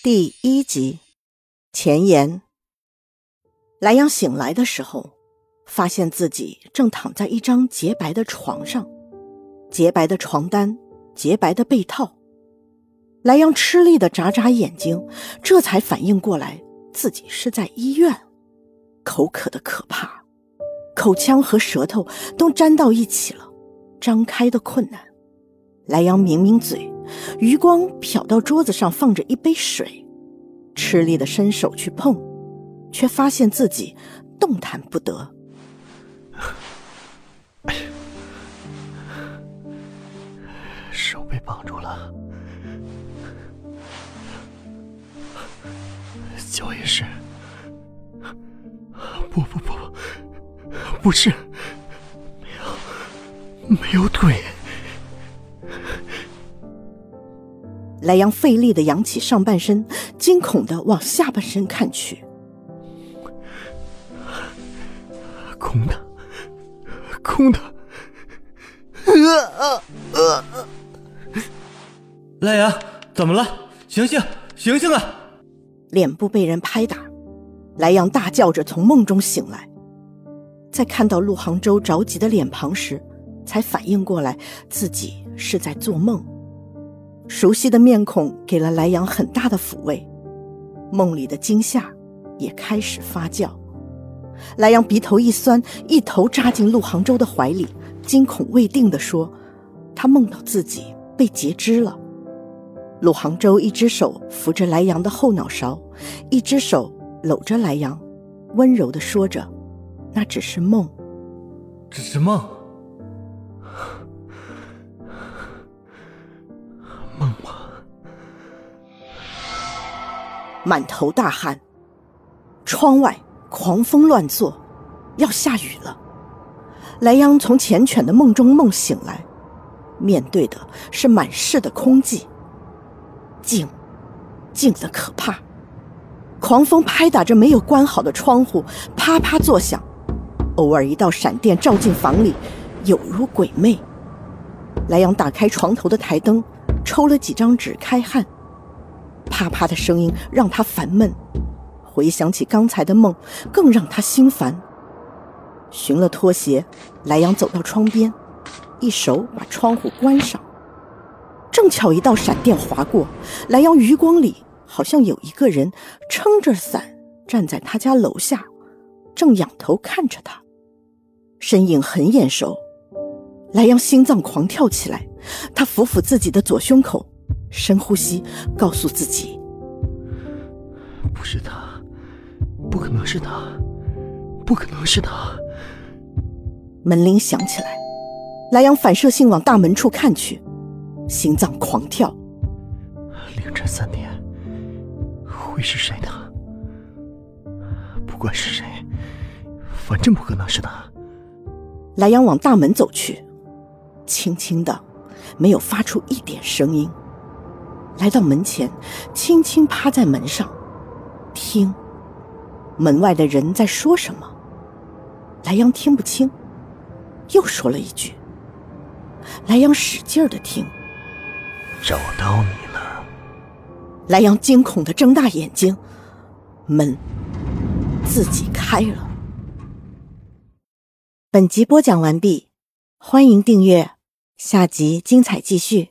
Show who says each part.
Speaker 1: 第一集前言。莱阳醒来的时候，发现自己正躺在一张洁白的床上，洁白的床单，洁白的被套。莱阳吃力的眨眨眼睛，这才反应过来自己是在医院，口渴的可怕，口腔和舌头都粘到一起了，张开的困难。莱阳抿抿嘴。余光瞟到桌子上放着一杯水，吃力的伸手去碰，却发现自己动弹不得。
Speaker 2: 手被绑住了，脚也是。不不不，不是，没有，没有腿。
Speaker 1: 莱阳费力的扬起上半身，惊恐的往下半身看去，
Speaker 2: 空的，空的。
Speaker 3: 莱阳，怎么了？醒醒，醒醒啊！
Speaker 1: 脸部被人拍打，莱阳大叫着从梦中醒来，在看到陆杭州着急的脸庞时，才反应过来自己是在做梦。熟悉的面孔给了莱阳很大的抚慰，梦里的惊吓也开始发酵。莱阳鼻头一酸，一头扎进陆杭州的怀里，惊恐未定地说：“他梦到自己被截肢了。”陆杭州一只手扶着莱阳的后脑勺，一只手搂着莱阳，温柔地说着：“那只是梦，
Speaker 3: 只是梦。”
Speaker 1: 满头大汗，窗外狂风乱作，要下雨了。莱央从缱绻的梦中梦醒来，面对的是满室的空寂，静，静的可怕。狂风拍打着没有关好的窗户，啪啪作响。偶尔一道闪电照进房里，有如鬼魅。莱阳打开床头的台灯，抽了几张纸开汗。啪啪的声音让他烦闷，回想起刚才的梦，更让他心烦。寻了拖鞋，莱阳走到窗边，一手把窗户关上。正巧一道闪电划过，莱阳余光里好像有一个人撑着伞站在他家楼下，正仰头看着他，身影很眼熟。莱阳心脏狂跳起来，他抚抚自己的左胸口。深呼吸，告诉自己：“
Speaker 2: 不是他，不可能是他，不可能是他。”
Speaker 1: 门铃响起来，莱阳反射性往大门处看去，心脏狂跳。
Speaker 2: 凌晨三点，会是谁呢？不管是谁，反正不可能是他。
Speaker 1: 莱阳往大门走去，轻轻的，没有发出一点声音。来到门前，轻轻趴在门上，听门外的人在说什么。莱阳听不清，又说了一句。莱阳使劲的听，
Speaker 2: 找到你了。
Speaker 1: 莱阳惊恐的睁大眼睛，门自己开了。本集播讲完毕，欢迎订阅，下集精彩继续。